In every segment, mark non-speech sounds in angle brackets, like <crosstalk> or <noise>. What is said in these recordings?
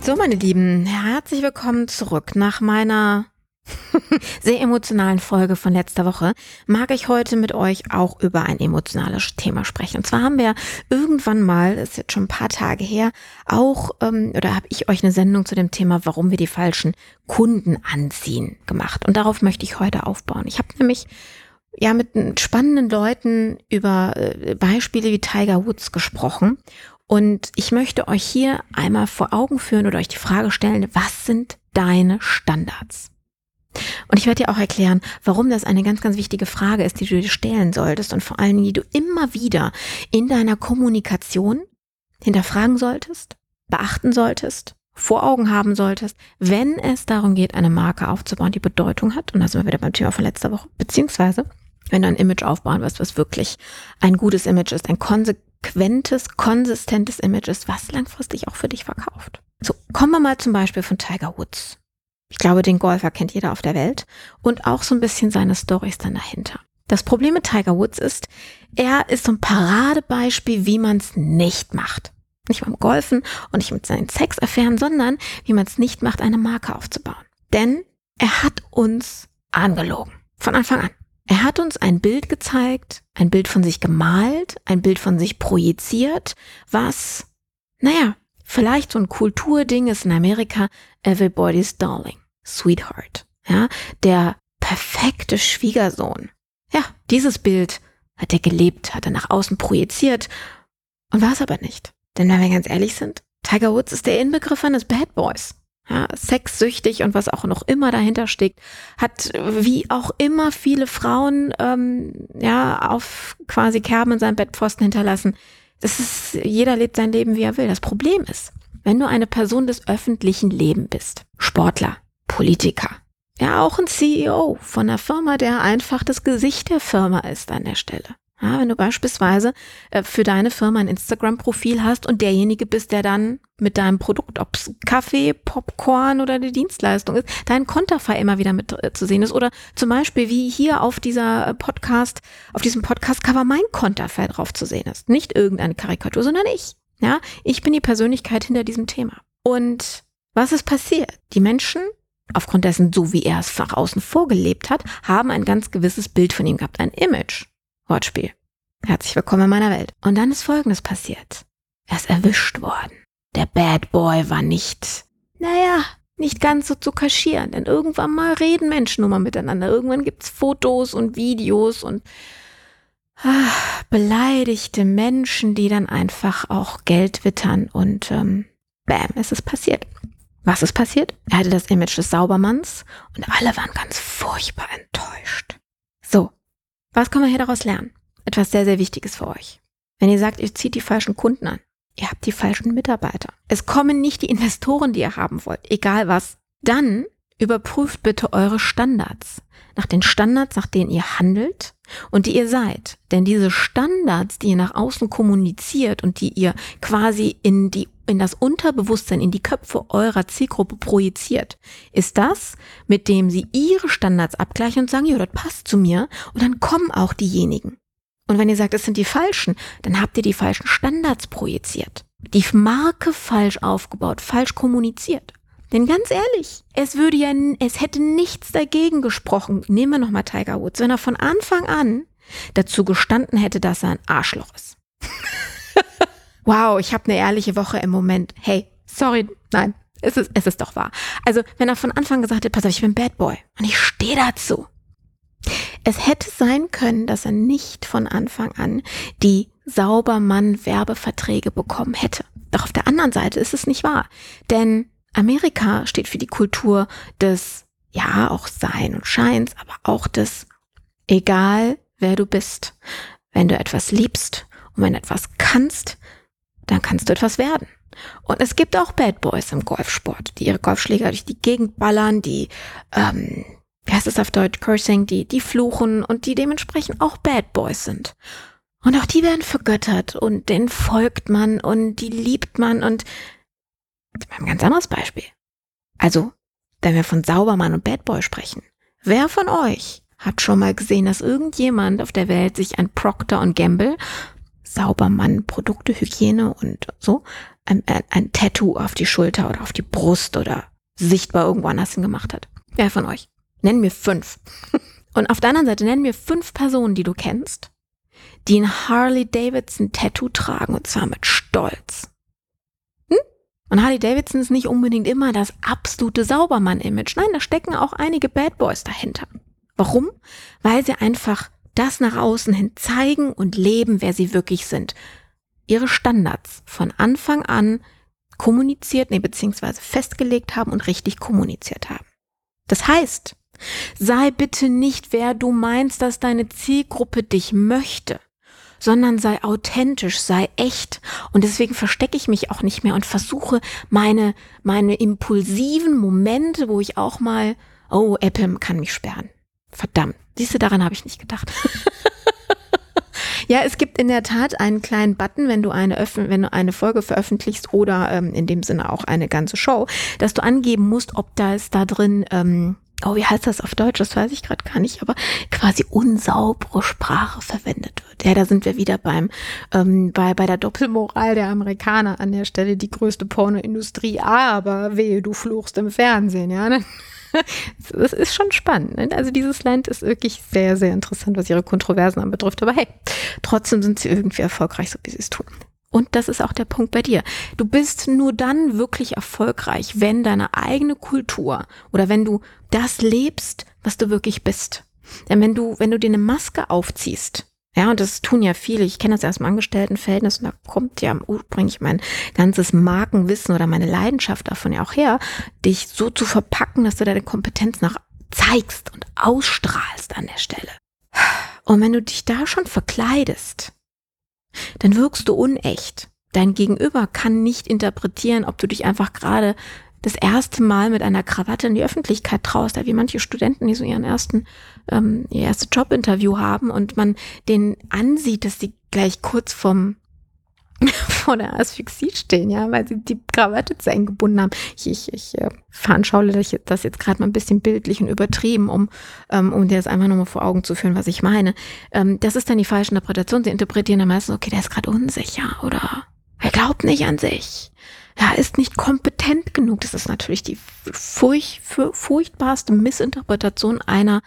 So, meine Lieben, herzlich willkommen zurück. Nach meiner <laughs> sehr emotionalen Folge von letzter Woche mag ich heute mit euch auch über ein emotionales Thema sprechen. Und zwar haben wir irgendwann mal, ist jetzt schon ein paar Tage her, auch, ähm, oder habe ich euch eine Sendung zu dem Thema, warum wir die falschen Kunden anziehen, gemacht. Und darauf möchte ich heute aufbauen. Ich habe nämlich ja mit spannenden Leuten über äh, Beispiele wie Tiger Woods gesprochen und ich möchte euch hier einmal vor Augen führen oder euch die Frage stellen, was sind deine Standards? Und ich werde dir auch erklären, warum das eine ganz, ganz wichtige Frage ist, die du dir stellen solltest und vor allen Dingen, die du immer wieder in deiner Kommunikation hinterfragen solltest, beachten solltest, vor Augen haben solltest, wenn es darum geht, eine Marke aufzubauen, die Bedeutung hat. Und da sind wir wieder beim Thema von letzter Woche. Beziehungsweise, wenn du ein Image aufbauen willst, was wirklich ein gutes Image ist, ein konsequentes konsequentes, konsistentes Image ist, was langfristig auch für dich verkauft. So, kommen wir mal zum Beispiel von Tiger Woods. Ich glaube, den Golfer kennt jeder auf der Welt und auch so ein bisschen seine Stories dann dahinter. Das Problem mit Tiger Woods ist, er ist so ein Paradebeispiel, wie man es nicht macht. Nicht beim Golfen und nicht mit seinen Sexaffären, sondern wie man es nicht macht, eine Marke aufzubauen. Denn er hat uns angelogen. Von Anfang an. Er hat uns ein Bild gezeigt, ein Bild von sich gemalt, ein Bild von sich projiziert, was, naja, vielleicht so ein Kulturding ist in Amerika, everybody's darling, sweetheart, ja, der perfekte Schwiegersohn. Ja, dieses Bild hat er gelebt, hat er nach außen projiziert und war es aber nicht. Denn wenn wir ganz ehrlich sind, Tiger Woods ist der Inbegriff eines Bad Boys ja, sexsüchtig und was auch noch immer dahinter steckt, hat wie auch immer viele Frauen ähm, ja auf quasi Kerben in seinem Bettpfosten hinterlassen. Das ist, jeder lebt sein Leben, wie er will. Das Problem ist, wenn du eine Person des öffentlichen Lebens bist, Sportler, Politiker, ja auch ein CEO von einer Firma, der einfach das Gesicht der Firma ist an der Stelle. Ja, wenn du beispielsweise äh, für deine Firma ein Instagram-Profil hast und derjenige bist, der dann mit deinem Produkt, ob es Kaffee, Popcorn oder die Dienstleistung ist, dein Konterfei immer wieder mit äh, zu sehen ist. Oder zum Beispiel wie hier auf dieser äh, Podcast, auf diesem Podcast-Cover mein Konterfei drauf zu sehen ist. Nicht irgendeine Karikatur, sondern ich. Ja, ich bin die Persönlichkeit hinter diesem Thema. Und was ist passiert? Die Menschen aufgrund dessen, so wie er es nach außen vorgelebt hat, haben ein ganz gewisses Bild von ihm gehabt, ein Image. Wortspiel. Herzlich willkommen in meiner Welt. Und dann ist Folgendes passiert. Er ist erwischt worden. Der Bad Boy war nicht, naja, nicht ganz so zu kaschieren, denn irgendwann mal reden Menschen nur mal miteinander. Irgendwann gibt's Fotos und Videos und ach, beleidigte Menschen, die dann einfach auch Geld wittern und ähm, bam, es ist passiert. Was ist passiert? Er hatte das Image des Saubermanns und alle waren ganz furchtbar enttäuscht. So, was können wir hier daraus lernen? Etwas sehr, sehr Wichtiges für euch. Wenn ihr sagt, ihr zieht die falschen Kunden an, ihr habt die falschen Mitarbeiter, es kommen nicht die Investoren, die ihr haben wollt, egal was, dann überprüft bitte eure Standards. Nach den Standards, nach denen ihr handelt und die ihr seid. Denn diese Standards, die ihr nach außen kommuniziert und die ihr quasi in die in das Unterbewusstsein, in die Köpfe eurer Zielgruppe projiziert, ist das, mit dem sie ihre Standards abgleichen und sagen, ja, das passt zu mir. Und dann kommen auch diejenigen. Und wenn ihr sagt, es sind die falschen, dann habt ihr die falschen Standards projiziert. Die Marke falsch aufgebaut, falsch kommuniziert. Denn ganz ehrlich, es würde ja, es hätte nichts dagegen gesprochen. Nehmen wir nochmal Tiger Woods, wenn er von Anfang an dazu gestanden hätte, dass er ein Arschloch ist. <laughs> wow, ich habe eine ehrliche Woche im Moment. Hey, sorry, nein, es ist, es ist doch wahr. Also, wenn er von Anfang gesagt hätte, pass auf, ich bin Bad Boy und ich stehe dazu. Es hätte sein können, dass er nicht von Anfang an die Saubermann-Werbeverträge bekommen hätte. Doch auf der anderen Seite ist es nicht wahr. Denn Amerika steht für die Kultur des, ja, auch Sein und Scheins, aber auch des, egal wer du bist. Wenn du etwas liebst und wenn du etwas kannst, dann kannst du etwas werden. Und es gibt auch Bad Boys im Golfsport, die ihre Golfschläger durch die Gegend ballern, die, ähm, wie heißt es auf Deutsch, Cursing, die, die fluchen und die dementsprechend auch Bad Boys sind. Und auch die werden vergöttert und denen folgt man und die liebt man und ein ganz anderes Beispiel. Also, wenn wir von Saubermann und Bad Boy sprechen, wer von euch hat schon mal gesehen, dass irgendjemand auf der Welt sich ein Procter und Gamble, Saubermann, Produkte, Hygiene und so, ein, ein, ein Tattoo auf die Schulter oder auf die Brust oder sichtbar irgendwo anders hin gemacht hat? Wer von euch? Nenn mir fünf. <laughs> Und auf der anderen Seite nenn mir fünf Personen, die du kennst, die ein Harley Davidson Tattoo tragen und zwar mit Stolz. Und Harley Davidson ist nicht unbedingt immer das absolute Saubermann-Image. Nein, da stecken auch einige Bad Boys dahinter. Warum? Weil sie einfach das nach außen hin zeigen und leben, wer sie wirklich sind. Ihre Standards von Anfang an kommuniziert, nee, beziehungsweise festgelegt haben und richtig kommuniziert haben. Das heißt, sei bitte nicht, wer du meinst, dass deine Zielgruppe dich möchte sondern sei authentisch, sei echt. Und deswegen verstecke ich mich auch nicht mehr und versuche meine, meine impulsiven Momente, wo ich auch mal, oh, Apple kann mich sperren. Verdammt. Siehst du, daran habe ich nicht gedacht. <laughs> ja, es gibt in der Tat einen kleinen Button, wenn du eine öffn wenn du eine Folge veröffentlichst oder ähm, in dem Sinne auch eine ganze Show, dass du angeben musst, ob da ist da drin ähm, oh, wie heißt das auf Deutsch? Das weiß ich gerade gar nicht, aber quasi unsaubere Sprache verwendet wird. Ja, da sind wir wieder beim, ähm, bei, bei der Doppelmoral der Amerikaner an der Stelle, die größte Pornoindustrie, aber wehe, du fluchst im Fernsehen, ja. Ne? <laughs> Das ist schon spannend. Ne? Also dieses Land ist wirklich sehr, sehr interessant, was ihre Kontroversen anbetrifft. Aber hey, trotzdem sind sie irgendwie erfolgreich, so wie sie es tun. Und das ist auch der Punkt bei dir. Du bist nur dann wirklich erfolgreich, wenn deine eigene Kultur oder wenn du das lebst, was du wirklich bist. Denn wenn du, wenn du dir eine Maske aufziehst, ja, und das tun ja viele, ich kenne das ja aus dem Angestelltenverhältnis und da kommt ja ursprünglich mein ganzes Markenwissen oder meine Leidenschaft davon ja auch her, dich so zu verpacken, dass du deine Kompetenz nach zeigst und ausstrahlst an der Stelle. Und wenn du dich da schon verkleidest, dann wirkst du unecht. Dein Gegenüber kann nicht interpretieren, ob du dich einfach gerade das erste Mal mit einer Krawatte in die Öffentlichkeit traust, wie manche Studenten, die so ihren ersten, ähm, ihr erstes Jobinterview haben und man denen ansieht, dass sie gleich kurz vom <laughs> vor der Asphyxie stehen, ja, weil sie die Krawatte zu eng gebunden haben. Ich, ich, ich äh, veranschauliche das jetzt gerade mal ein bisschen bildlich und übertrieben, um, ähm, um dir das einfach nochmal vor Augen zu führen, was ich meine. Ähm, das ist dann die falsche Interpretation. Sie interpretieren dann meistens, okay, der ist gerade unsicher oder er glaubt nicht an sich. Er ist nicht kompetent genug. Das ist natürlich die furch, furchtbarste Missinterpretation einer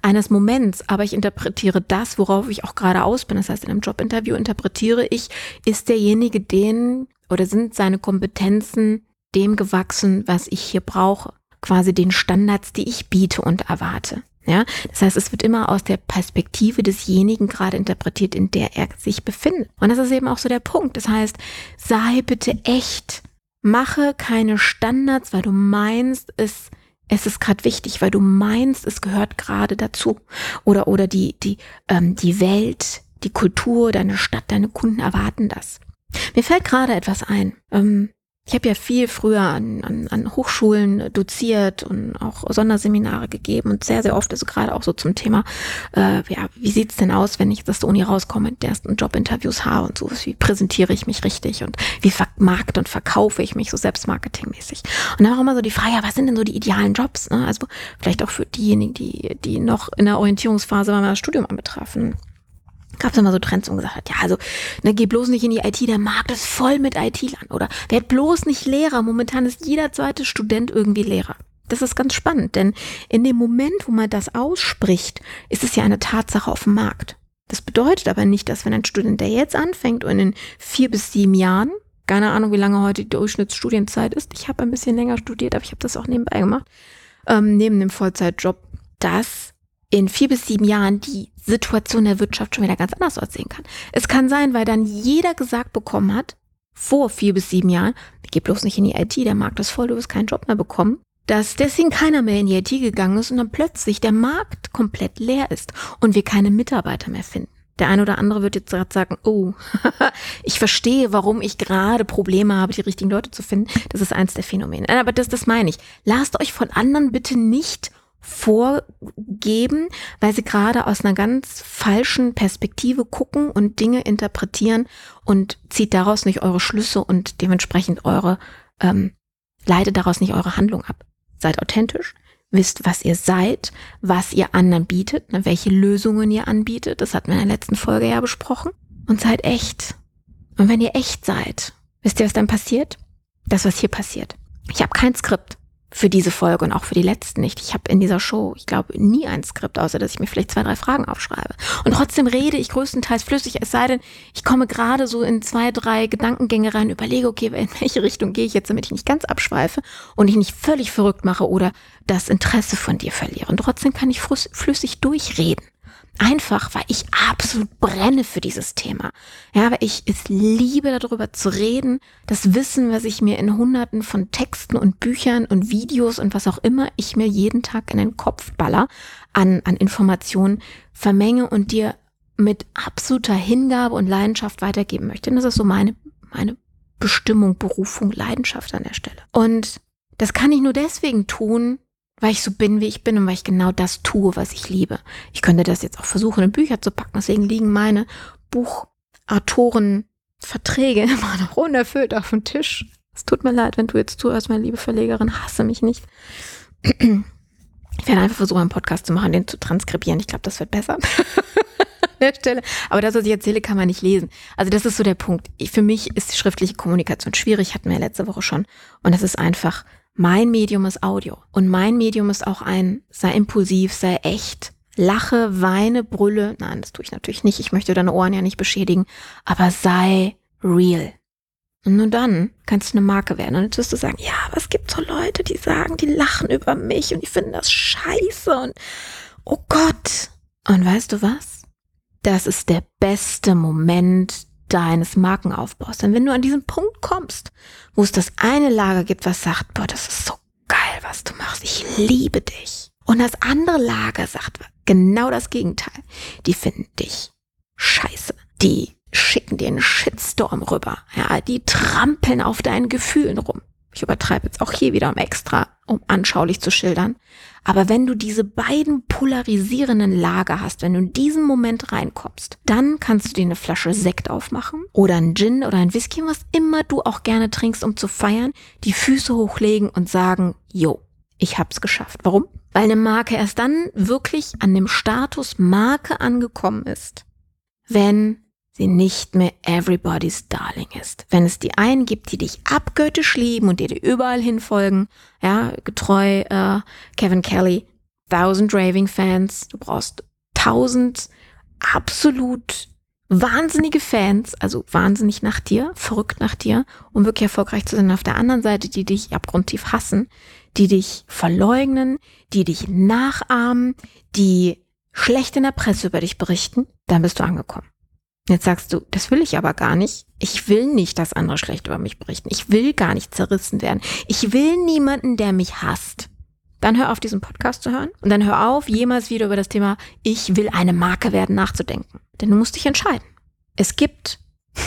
eines Moments, aber ich interpretiere das, worauf ich auch gerade aus bin. Das heißt, in einem Jobinterview interpretiere ich, ist derjenige den oder sind seine Kompetenzen dem gewachsen, was ich hier brauche. Quasi den Standards, die ich biete und erwarte. Ja, das heißt, es wird immer aus der Perspektive desjenigen gerade interpretiert, in der er sich befindet. Und das ist eben auch so der Punkt. Das heißt, sei bitte echt Mache keine Standards, weil du meinst, es, es ist gerade wichtig, weil du meinst, es gehört gerade dazu. Oder, oder die, die, ähm, die Welt, die Kultur, deine Stadt, deine Kunden erwarten das. Mir fällt gerade etwas ein. Ähm, ich habe ja viel früher an, an, an Hochschulen doziert und auch Sonderseminare gegeben und sehr, sehr oft, also gerade auch so zum Thema, äh, ja, wie sieht's denn aus, wenn ich aus der Uni rauskomme und ersten Jobinterviews habe und so, wie präsentiere ich mich richtig und wie vermarkte und verkaufe ich mich so selbstmarketingmäßig. Und dann auch immer so die Frage, ja, was sind denn so die idealen Jobs? Ne? Also vielleicht auch für diejenigen, die, die noch in der Orientierungsphase beim Studium anbetrafen gab es immer so Trends und gesagt hat, ja, also ne, geh bloß nicht in die IT, der Markt ist voll mit IT-Lern. Oder werd bloß nicht Lehrer. Momentan ist jeder zweite Student irgendwie Lehrer. Das ist ganz spannend, denn in dem Moment, wo man das ausspricht, ist es ja eine Tatsache auf dem Markt. Das bedeutet aber nicht, dass wenn ein Student, der jetzt anfängt und in vier bis sieben Jahren, keine Ahnung, wie lange heute die Durchschnittsstudienzeit ist, ich habe ein bisschen länger studiert, aber ich habe das auch nebenbei gemacht, ähm, neben dem Vollzeitjob, dass in vier bis sieben Jahren die Situation der Wirtschaft schon wieder ganz anders aussehen kann. Es kann sein, weil dann jeder gesagt bekommen hat, vor vier bis sieben Jahren, geh bloß nicht in die IT, der Markt ist voll, du wirst keinen Job mehr bekommen, dass deswegen keiner mehr in die IT gegangen ist und dann plötzlich der Markt komplett leer ist und wir keine Mitarbeiter mehr finden. Der eine oder andere wird jetzt gerade sagen, oh, <laughs> ich verstehe, warum ich gerade Probleme habe, die richtigen Leute zu finden. Das ist eins der Phänomene. Aber das, das meine ich. Lasst euch von anderen bitte nicht vorgeben, weil sie gerade aus einer ganz falschen Perspektive gucken und Dinge interpretieren und zieht daraus nicht eure Schlüsse und dementsprechend eure, ähm, leitet daraus nicht eure Handlung ab. Seid authentisch, wisst, was ihr seid, was ihr anderen bietet, ne, welche Lösungen ihr anbietet, das hatten wir in der letzten Folge ja besprochen, und seid echt. Und wenn ihr echt seid, wisst ihr, was dann passiert? Das, was hier passiert. Ich habe kein Skript für diese Folge und auch für die letzten nicht. Ich habe in dieser Show, ich glaube, nie ein Skript, außer dass ich mir vielleicht zwei, drei Fragen aufschreibe. Und trotzdem rede ich größtenteils flüssig, es sei denn, ich komme gerade so in zwei, drei Gedankengänge rein, überlege, okay, in welche Richtung gehe ich jetzt, damit ich nicht ganz abschweife und ich nicht völlig verrückt mache oder das Interesse von dir verliere. Und trotzdem kann ich flüssig durchreden. Einfach, weil ich absolut brenne für dieses Thema. Ja, weil ich es liebe, darüber zu reden. Das Wissen, was ich mir in hunderten von Texten und Büchern und Videos und was auch immer ich mir jeden Tag in den Kopf baller an, an Informationen vermenge und dir mit absoluter Hingabe und Leidenschaft weitergeben möchte. Und das ist so meine, meine Bestimmung, Berufung, Leidenschaft an der Stelle. Und das kann ich nur deswegen tun, weil ich so bin, wie ich bin und weil ich genau das tue, was ich liebe. Ich könnte das jetzt auch versuchen, in Bücher zu packen. Deswegen liegen meine Buchautorenverträge <laughs> immer noch unerfüllt auf dem Tisch. Es tut mir leid, wenn du jetzt zuhörst, meine liebe Verlegerin, hasse mich nicht. <clears throat> Ich werde einfach versuchen, einen Podcast zu machen, den zu transkribieren. Ich glaube, das wird besser. <laughs> der Stelle. Aber das, was ich erzähle, kann man nicht lesen. Also das ist so der Punkt. Ich, für mich ist schriftliche Kommunikation schwierig, hatten wir ja letzte Woche schon. Und das ist einfach mein Medium ist Audio und mein Medium ist auch ein, sei impulsiv, sei echt, lache, weine, brülle. Nein, das tue ich natürlich nicht. Ich möchte deine Ohren ja nicht beschädigen, aber sei real. Und nur dann kannst du eine Marke werden. Und jetzt wirst du sagen, ja, aber es gibt so Leute, die sagen, die lachen über mich und die finden das scheiße und oh Gott. Und weißt du was? Das ist der beste Moment deines Markenaufbaus. Denn wenn du an diesen Punkt kommst, wo es das eine Lager gibt, was sagt, boah, das ist so geil, was du machst, ich liebe dich. Und das andere Lager sagt genau das Gegenteil. Die finden dich scheiße. Die schicken dir einen Shitstorm rüber. Ja, die trampeln auf deinen Gefühlen rum. Ich übertreibe jetzt auch hier wieder um extra, um anschaulich zu schildern. Aber wenn du diese beiden polarisierenden Lager hast, wenn du in diesen Moment reinkommst, dann kannst du dir eine Flasche Sekt aufmachen oder ein Gin oder ein Whisky, was immer du auch gerne trinkst, um zu feiern, die Füße hochlegen und sagen, yo, ich hab's geschafft. Warum? Weil eine Marke erst dann wirklich an dem Status Marke angekommen ist, wenn sie nicht mehr everybody's darling ist. Wenn es die einen gibt, die dich abgöttisch lieben und dir, überall hinfolgen, ja, getreu äh, Kevin Kelly, thousand raving Fans, du brauchst tausend absolut wahnsinnige Fans, also wahnsinnig nach dir, verrückt nach dir, um wirklich erfolgreich zu sein. Auf der anderen Seite, die dich abgrundtief hassen, die dich verleugnen, die dich nachahmen, die schlecht in der Presse über dich berichten, dann bist du angekommen. Jetzt sagst du, das will ich aber gar nicht. Ich will nicht, dass andere schlecht über mich berichten. Ich will gar nicht zerrissen werden. Ich will niemanden, der mich hasst. Dann hör auf, diesen Podcast zu hören und dann hör auf, jemals wieder über das Thema Ich will eine Marke werden nachzudenken. Denn du musst dich entscheiden. Es gibt, <laughs>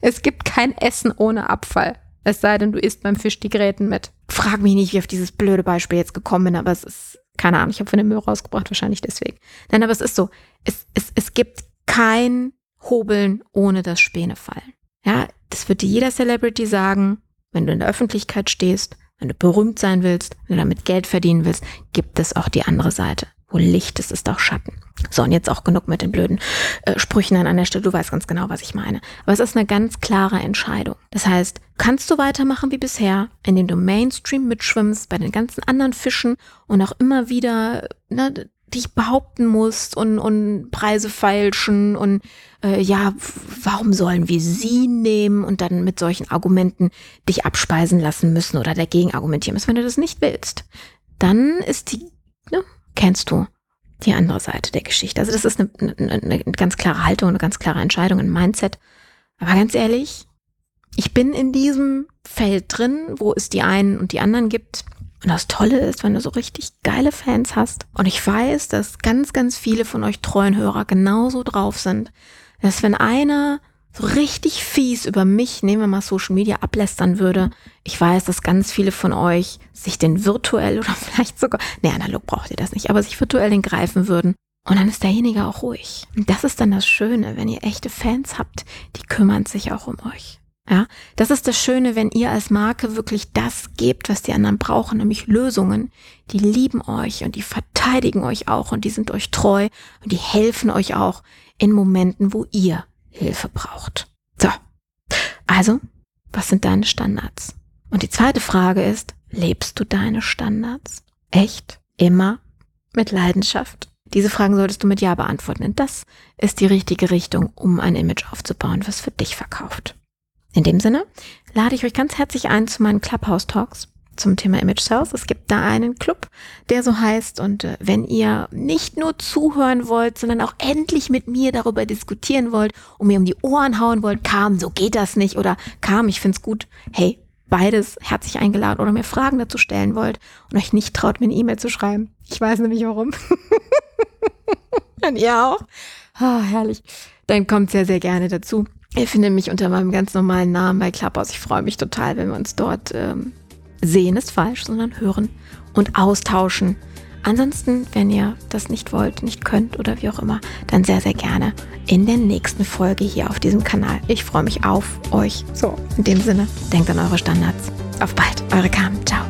es gibt kein Essen ohne Abfall. Es sei denn, du isst beim Fisch die Gräten mit. Frag mich nicht, wie ich auf dieses blöde Beispiel jetzt gekommen bin, aber es ist, keine Ahnung, ich habe von dem Müll rausgebracht, wahrscheinlich deswegen. Nein, aber es ist so, es, es, es gibt kein Hobeln ohne das Späne fallen. Ja, das wird dir jeder Celebrity sagen, wenn du in der Öffentlichkeit stehst, wenn du berühmt sein willst, wenn du damit Geld verdienen willst, gibt es auch die andere Seite. Wo Licht ist, ist auch Schatten. So, und jetzt auch genug mit den blöden äh, Sprüchen an der Stelle. Du weißt ganz genau, was ich meine. Aber es ist eine ganz klare Entscheidung. Das heißt, kannst du weitermachen wie bisher, indem du Mainstream mitschwimmst bei den ganzen anderen Fischen und auch immer wieder ne, dich behaupten musst und, und Preise feilschen und äh, ja, warum sollen wir sie nehmen und dann mit solchen Argumenten dich abspeisen lassen müssen oder dagegen argumentieren müssen. Wenn du das nicht willst, dann ist die, ne, kennst du die andere Seite der Geschichte. Also das ist eine, eine, eine ganz klare Haltung, eine ganz klare Entscheidung, ein Mindset. Aber ganz ehrlich, ich bin in diesem Feld drin, wo es die einen und die anderen gibt. Und das Tolle ist, wenn du so richtig geile Fans hast. Und ich weiß, dass ganz, ganz viele von euch treuen Hörer genauso drauf sind, dass wenn einer so richtig fies über mich, nehmen wir mal Social Media, ablästern würde, ich weiß, dass ganz viele von euch sich den virtuell oder <laughs> vielleicht sogar, nee, analog braucht ihr das nicht, aber sich virtuell den greifen würden. Und dann ist derjenige auch ruhig. Und das ist dann das Schöne, wenn ihr echte Fans habt, die kümmern sich auch um euch. Ja, das ist das Schöne, wenn ihr als Marke wirklich das gebt, was die anderen brauchen, nämlich Lösungen. Die lieben euch und die verteidigen euch auch und die sind euch treu und die helfen euch auch in Momenten, wo ihr Hilfe braucht. So. Also, was sind deine Standards? Und die zweite Frage ist, lebst du deine Standards? Echt? Immer? Mit Leidenschaft? Diese Fragen solltest du mit Ja beantworten, denn das ist die richtige Richtung, um ein Image aufzubauen, was für dich verkauft. In dem Sinne lade ich euch ganz herzlich ein zu meinen Clubhouse Talks zum Thema Image Sales. Es gibt da einen Club, der so heißt. Und äh, wenn ihr nicht nur zuhören wollt, sondern auch endlich mit mir darüber diskutieren wollt und mir um die Ohren hauen wollt, kam, so geht das nicht oder kam, ich find's gut. Hey, beides herzlich eingeladen oder mir Fragen dazu stellen wollt und euch nicht traut, mir eine E-Mail zu schreiben. Ich weiß nämlich warum. <laughs> und ihr auch. Oh, herrlich. Dann kommt sehr, sehr gerne dazu. Ihr findet mich unter meinem ganz normalen Namen bei Clubhouse. Ich freue mich total, wenn wir uns dort ähm, sehen, ist falsch, sondern hören und austauschen. Ansonsten, wenn ihr das nicht wollt, nicht könnt oder wie auch immer, dann sehr, sehr gerne in der nächsten Folge hier auf diesem Kanal. Ich freue mich auf euch. So, in dem Sinne, denkt an eure Standards. Auf bald, eure Carmen. Ciao.